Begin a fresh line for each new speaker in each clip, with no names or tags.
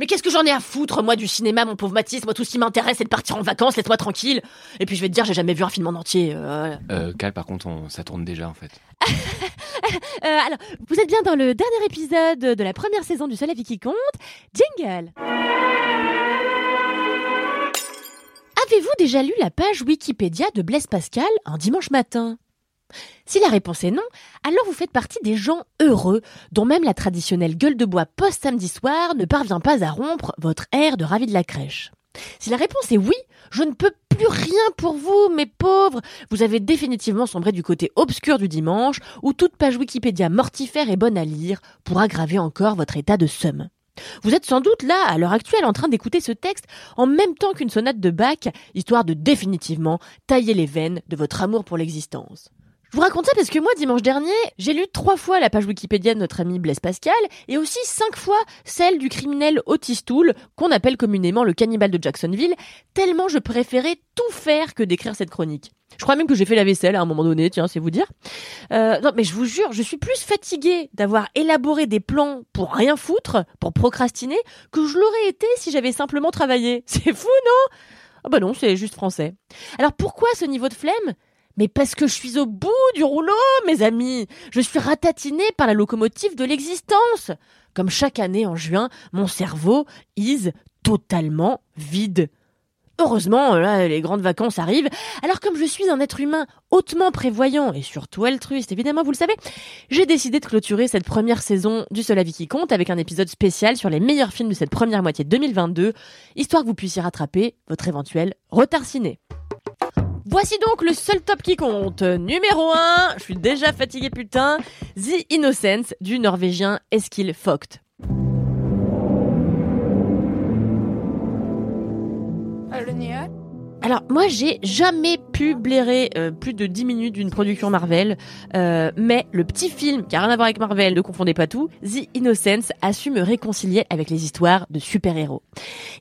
Mais qu'est-ce que j'en ai à foutre, moi, du cinéma, mon pauvre Mathis? Moi, tout ce qui m'intéresse, c'est de partir en vacances, laisse-moi tranquille. Et puis, je vais te dire, j'ai jamais vu un film en entier. euh,
Euh, Cal, par contre, on- ça tourne déjà en fait.
Euh, alors, vous êtes bien dans le dernier épisode de la première saison du Seul avis qui compte. Jingle Avez-vous déjà lu la page Wikipédia de Blaise Pascal un dimanche matin? Si la réponse est non, alors vous faites partie des gens heureux dont même la traditionnelle gueule de bois post-samedi soir ne parvient pas à rompre votre air de ravi de la crèche. Si la réponse est oui, je ne peux plus rien pour vous, mes pauvres. Vous avez définitivement sombré du côté obscur du dimanche, où toute page Wikipédia mortifère est bonne à lire pour aggraver encore votre état de somme. Vous êtes sans doute là, à l'heure actuelle, en train d'écouter ce texte en même temps qu'une sonate de Bach, histoire de définitivement tailler les veines de votre amour pour l'existence. Je vous raconte ça parce que moi, dimanche dernier, j'ai lu trois fois la page Wikipédia de notre ami Blaise Pascal et aussi cinq fois celle du criminel Otis Toole, qu'on appelle communément le cannibale de Jacksonville, tellement je préférais tout faire que d'écrire cette chronique. Je crois même que j'ai fait la vaisselle à un moment donné, tiens, c'est vous dire. Euh, non, mais je vous jure, je suis plus fatiguée d'avoir élaboré des plans pour rien foutre, pour procrastiner, que je l'aurais été si j'avais simplement travaillé. C'est fou, non? Ah bah non, c'est juste français. Alors pourquoi ce niveau de flemme? Mais parce que je suis au bout du rouleau, mes amis. Je suis ratatinée par la locomotive de l'existence. Comme chaque année en juin, mon cerveau is totalement vide. Heureusement, les grandes vacances arrivent. Alors comme je suis un être humain hautement prévoyant et surtout altruiste, évidemment, vous le savez, j'ai décidé de clôturer cette première saison du Seul Avis qui compte avec un épisode spécial sur les meilleurs films de cette première moitié de 2022, histoire que vous puissiez rattraper votre éventuel retard ciné. Voici donc le seul top qui compte. Numéro 1, je suis déjà fatigué putain, The Innocence du norvégien Eskil Vogt. Alors moi j'ai jamais pu blairer euh, plus de 10 minutes d'une production Marvel, euh, mais le petit film qui a rien à voir avec Marvel, ne confondez pas tout, The Innocence a su me réconcilier avec les histoires de super-héros.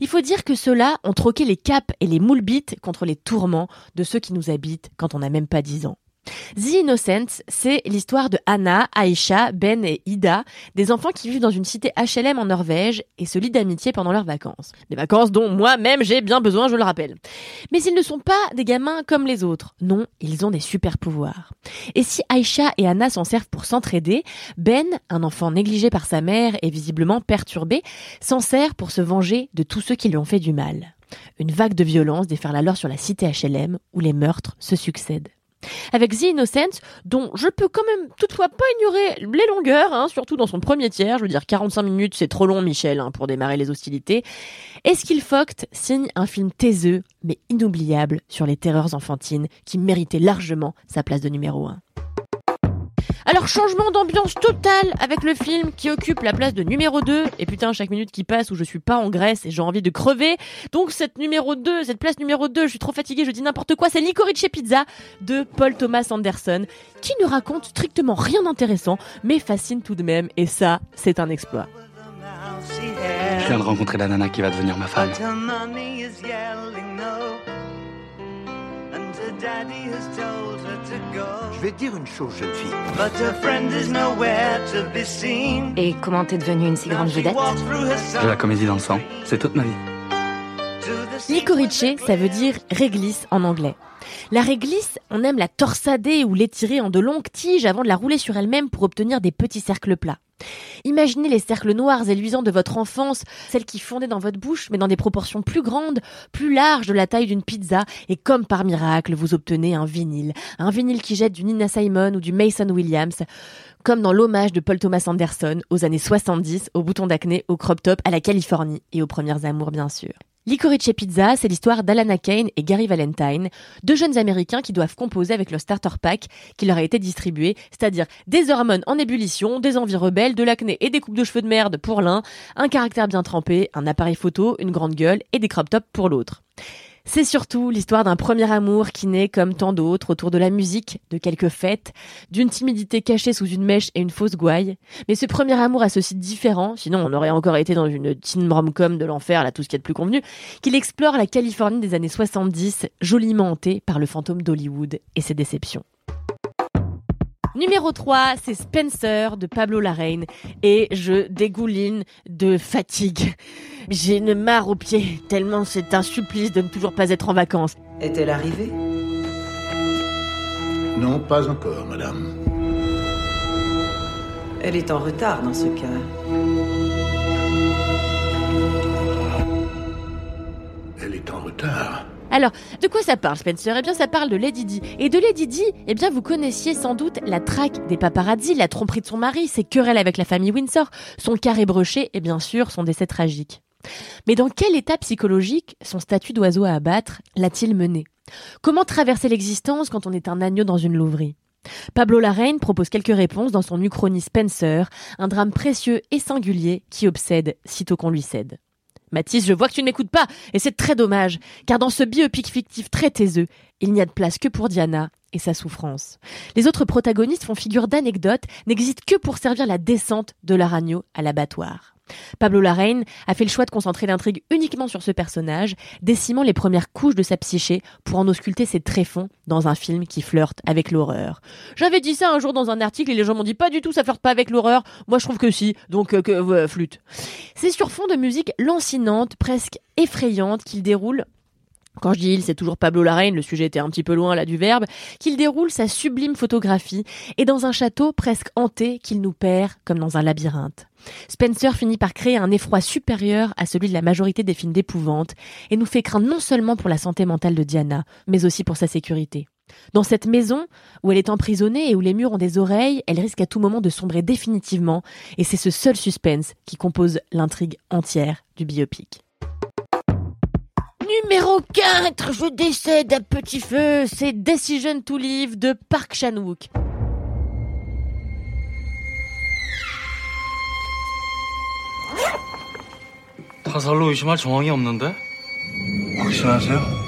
Il faut dire que ceux-là ont troqué les capes et les moules bites contre les tourments de ceux qui nous habitent quand on n'a même pas 10 ans. The Innocents, c'est l'histoire de Anna, Aisha, Ben et Ida, des enfants qui vivent dans une cité HLM en Norvège et se lient d'amitié pendant leurs vacances. Des vacances dont moi-même j'ai bien besoin, je le rappelle. Mais ils ne sont pas des gamins comme les autres. Non, ils ont des super pouvoirs. Et si Aisha et Anna s'en servent pour s'entraider, Ben, un enfant négligé par sa mère et visiblement perturbé, s'en sert pour se venger de tous ceux qui lui ont fait du mal. Une vague de violence déferle alors sur la cité HLM où les meurtres se succèdent. Avec The Innocent, dont je peux quand même toutefois pas ignorer les longueurs, hein, surtout dans son premier tiers, je veux dire 45 minutes, c'est trop long Michel hein, pour démarrer les hostilités, Eskil Vogt signe un film taiseux mais inoubliable sur les terreurs enfantines qui méritait largement sa place de numéro 1. Alors changement d'ambiance totale avec le film qui occupe la place de numéro 2 et putain chaque minute qui passe où je suis pas en Grèce et j'ai envie de crever. Donc cette numéro 2, cette place numéro 2, je suis trop fatiguée, je dis n'importe quoi, c'est Licorice Pizza de Paul Thomas Anderson qui ne raconte strictement rien d'intéressant mais fascine tout de même et ça, c'est un exploit.
Je viens de rencontrer la nana qui va devenir ma femme.
Je vais te dire une chose, jeune fille.
Et comment t'es devenue une si grande vedette?
J'ai la comédie dans le sang. C'est toute ma vie.
Licorice, ça veut dire réglisse en anglais. La réglisse, on aime la torsader ou l'étirer en de longues tiges avant de la rouler sur elle-même pour obtenir des petits cercles plats. Imaginez les cercles noirs et luisants de votre enfance, celles qui fondaient dans votre bouche, mais dans des proportions plus grandes, plus larges de la taille d'une pizza, et comme par miracle, vous obtenez un vinyle. Un vinyle qui jette du Nina Simon ou du Mason Williams, comme dans l'hommage de Paul Thomas Anderson aux années 70, au bouton d'acné, au crop top, à la Californie et aux premières amours bien sûr. Licorice Pizza, c'est l'histoire d'Alana Kane et Gary Valentine, deux jeunes Américains qui doivent composer avec le starter pack qui leur a été distribué, c'est-à-dire des hormones en ébullition, des envies rebelles, de l'acné et des coupes de cheveux de merde pour l'un, un caractère bien trempé, un appareil photo, une grande gueule et des crop tops pour l'autre. C'est surtout l'histoire d'un premier amour qui naît comme tant d'autres autour de la musique, de quelques fêtes, d'une timidité cachée sous une mèche et une fausse gouaille. Mais ce premier amour a ceci différent, sinon on aurait encore été dans une teen rom-com de l'enfer, là tout ce qui est de plus convenu, qu'il explore la Californie des années 70, joliment hantée par le fantôme d'Hollywood et ses déceptions. Numéro 3, c'est Spencer de Pablo Larraine et je dégouline de fatigue. J'ai une marre aux pieds, tellement c'est un supplice de ne toujours pas être en vacances.
Est-elle arrivée?
Non, pas encore, madame.
Elle est en retard dans ce cas.
Alors, de quoi ça parle, Spencer? Eh bien, ça parle de Lady Di. Et de Lady Di, eh bien, vous connaissiez sans doute la traque des paparazzi, la tromperie de son mari, ses querelles avec la famille Windsor, son carré broché et bien sûr son décès tragique. Mais dans quel état psychologique son statut d'oiseau à abattre l'a-t-il mené? Comment traverser l'existence quand on est un agneau dans une louverie? Pablo Larraine propose quelques réponses dans son Uchronie Spencer, un drame précieux et singulier qui obsède sitôt qu'on lui cède. Mathis, je vois que tu ne m'écoutes pas, et c'est très dommage, car dans ce biopic fictif très taiseux, il n'y a de place que pour Diana et sa souffrance. Les autres protagonistes font figure d'anecdotes, n'existent que pour servir la descente de l'Aragno à l'abattoir. Pablo Larraine a fait le choix de concentrer l'intrigue uniquement sur ce personnage, décimant les premières couches de sa psyché pour en ausculter ses tréfonds dans un film qui flirte avec l'horreur. J'avais dit ça un jour dans un article et les gens m'ont dit pas du tout ça flirte pas avec l'horreur. Moi je trouve que si, donc euh, que euh, flûte. C'est sur fond de musique lancinante, presque effrayante qu'il déroule quand je dis il, c'est toujours Pablo Larraine, le sujet était un petit peu loin là du verbe, qu'il déroule sa sublime photographie et dans un château presque hanté qu'il nous perd comme dans un labyrinthe. Spencer finit par créer un effroi supérieur à celui de la majorité des films d'épouvante et nous fait craindre non seulement pour la santé mentale de Diana, mais aussi pour sa sécurité. Dans cette maison, où elle est emprisonnée et où les murs ont des oreilles, elle risque à tout moment de sombrer définitivement, et c'est ce seul suspense qui compose l'intrigue entière du biopic Numéro 4, je décède à petit feu, c'est Decision to Live de Park Chan-wook.
타살로 의심할 정황이 없는데?
확신하세요?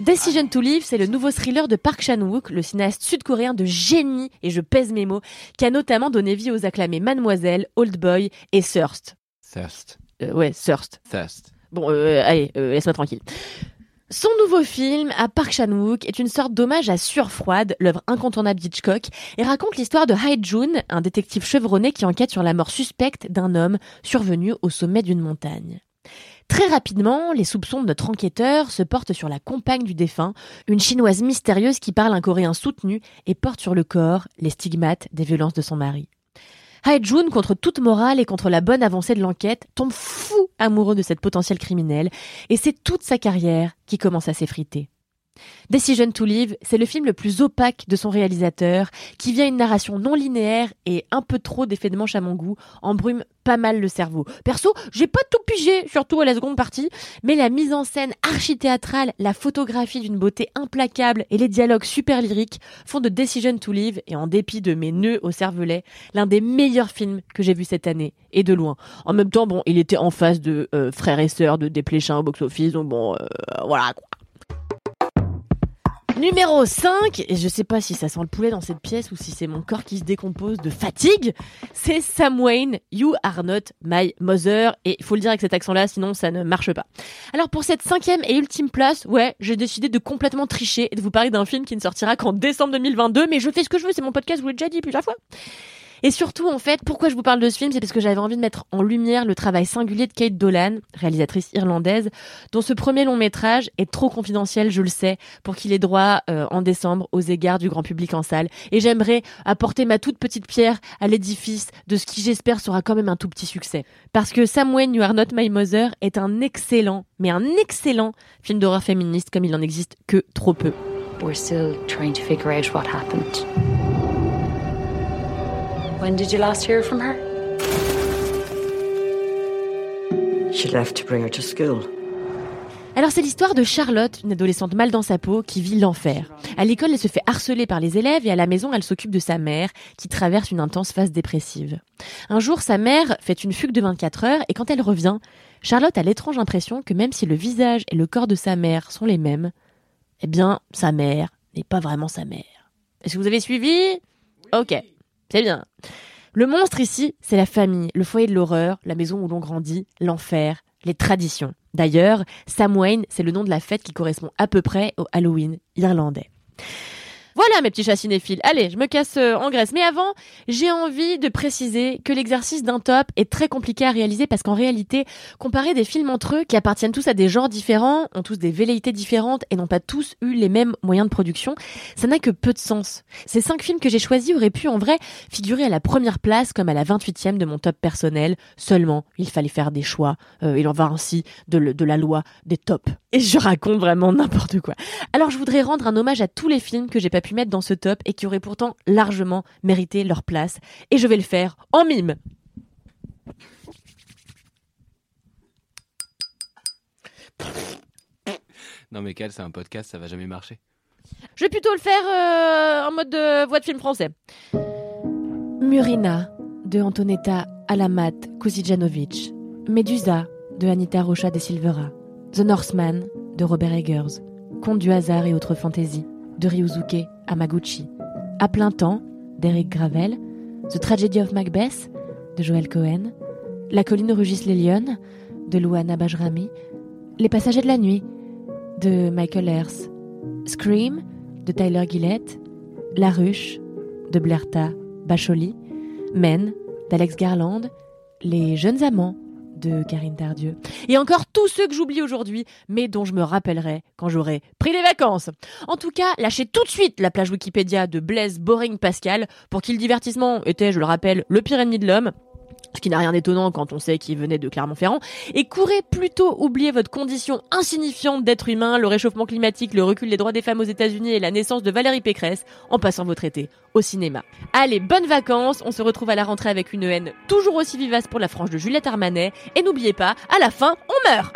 Decision to Live, c'est le nouveau thriller de Park Chan-wook, le cinéaste sud-coréen de génie, et je pèse mes mots, qui a notamment donné vie aux acclamés Mademoiselle, Old Boy et Thirst.
Thirst.
Euh, ouais, Thirst.
Thirst.
Bon, euh, allez, euh, laisse-moi tranquille. Son nouveau film, à Park Chan-wook, est une sorte d'hommage à Surfroide, l'œuvre incontournable d'Hitchcock, et raconte l'histoire de Hai Jun, un détective chevronné qui enquête sur la mort suspecte d'un homme survenu au sommet d'une montagne. Très rapidement, les soupçons de notre enquêteur se portent sur la compagne du défunt, une chinoise mystérieuse qui parle un coréen soutenu et porte sur le corps les stigmates des violences de son mari. Hae-jun, contre toute morale et contre la bonne avancée de l'enquête, tombe fou amoureux de cette potentielle criminelle, et c'est toute sa carrière qui commence à s'effriter. Decision to Live, c'est le film le plus opaque de son réalisateur, qui vient une narration non linéaire et un peu trop d'effets de manche à mon goût, embrume pas mal le cerveau. Perso, j'ai pas tout pigé, surtout à la seconde partie, mais la mise en scène archithéâtrale, la photographie d'une beauté implacable et les dialogues super lyriques font de Decision to Live, et en dépit de mes nœuds au cervelet, l'un des meilleurs films que j'ai vu cette année, et de loin. En même temps, bon, il était en face de euh, Frères et Sœurs de Desplechin au box-office, donc bon, euh, voilà quoi. Numéro 5, et je sais pas si ça sent le poulet dans cette pièce ou si c'est mon corps qui se décompose de fatigue, c'est Sam Wayne, You Are Not My Mother, et il faut le dire avec cet accent-là, sinon ça ne marche pas. Alors pour cette cinquième et ultime place, ouais, j'ai décidé de complètement tricher et de vous parler d'un film qui ne sortira qu'en décembre 2022, mais je fais ce que je veux, c'est mon podcast, je vous l'ai déjà dit plusieurs fois. Et surtout, en fait, pourquoi je vous parle de ce film, c'est parce que j'avais envie de mettre en lumière le travail singulier de Kate Dolan, réalisatrice irlandaise, dont ce premier long métrage est trop confidentiel, je le sais, pour qu'il ait droit euh, en décembre aux égards du grand public en salle. Et j'aimerais apporter ma toute petite pierre à l'édifice de ce qui, j'espère, sera quand même un tout petit succès. Parce que Sam Wayne, You Are Not My Mother est un excellent, mais un excellent film d'horreur féministe comme il n'en existe que trop peu.
We're still trying to figure out what happened. When did you last hear from her?
She left to bring her to school.
Alors c'est l'histoire de Charlotte, une adolescente mal dans sa peau qui vit l'enfer. À l'école, elle se fait harceler par les élèves et à la maison, elle s'occupe de sa mère qui traverse une intense phase dépressive. Un jour, sa mère fait une fugue de 24 heures et quand elle revient, Charlotte a l'étrange impression que même si le visage et le corps de sa mère sont les mêmes, eh bien, sa mère n'est pas vraiment sa mère. Est-ce que vous avez suivi? Ok, c'est bien. Le monstre ici, c'est la famille, le foyer de l'horreur, la maison où l'on grandit, l'enfer, les traditions. D'ailleurs, Samhain, c'est le nom de la fête qui correspond à peu près au Halloween irlandais. Voilà mes petits chats cinéphiles. Allez, je me casse euh, en Grèce. Mais avant, j'ai envie de préciser que l'exercice d'un top est très compliqué à réaliser parce qu'en réalité, comparer des films entre eux qui appartiennent tous à des genres différents, ont tous des velléités différentes et n'ont pas tous eu les mêmes moyens de production, ça n'a que peu de sens. Ces cinq films que j'ai choisis auraient pu en vrai figurer à la première place comme à la 28e de mon top personnel. Seulement, il fallait faire des choix. Euh, il en va ainsi de, de la loi des tops. Et je raconte vraiment n'importe quoi. Alors je voudrais rendre un hommage à tous les films que j'ai pas pu mettre dans ce top et qui auraient pourtant largement mérité leur place. Et je vais le faire en mime.
Non mais Cal, c'est un podcast, ça va jamais marcher.
Je vais plutôt le faire euh, en mode de voix de film français. Murina de Antonetta Alamat Kuzijanovic. Medusa de Anita Rocha de Silvera. The Northman de Robert Eggers. Conte du hasard et autres fantaisies de Ryuzuke Amaguchi. À plein temps d'Eric Gravel. The Tragedy of Macbeth de Joel Cohen. La colline rugisse les lionnes de Luana Bajrami. Les passagers de la nuit de Michael Ayers. Scream de Tyler Gillett. La ruche de Blerta Bacholi. Men d'Alex Garland. Les jeunes amants de Karine Tardieu. Et encore tous ceux que j'oublie aujourd'hui, mais dont je me rappellerai quand j'aurai pris des vacances. En tout cas, lâchez tout de suite la plage Wikipédia de Blaise Boring Pascal pour qui le divertissement était, je le rappelle, le pire ennemi de l'homme ce qui n'a rien d'étonnant quand on sait qu'il venait de Clermont-Ferrand, et courez plutôt oublier votre condition insignifiante d'être humain, le réchauffement climatique, le recul des droits des femmes aux États-Unis et la naissance de Valérie Pécresse en passant votre été au cinéma. Allez, bonnes vacances, on se retrouve à la rentrée avec une haine toujours aussi vivace pour la frange de Juliette Armanet, et n'oubliez pas, à la fin, on meurt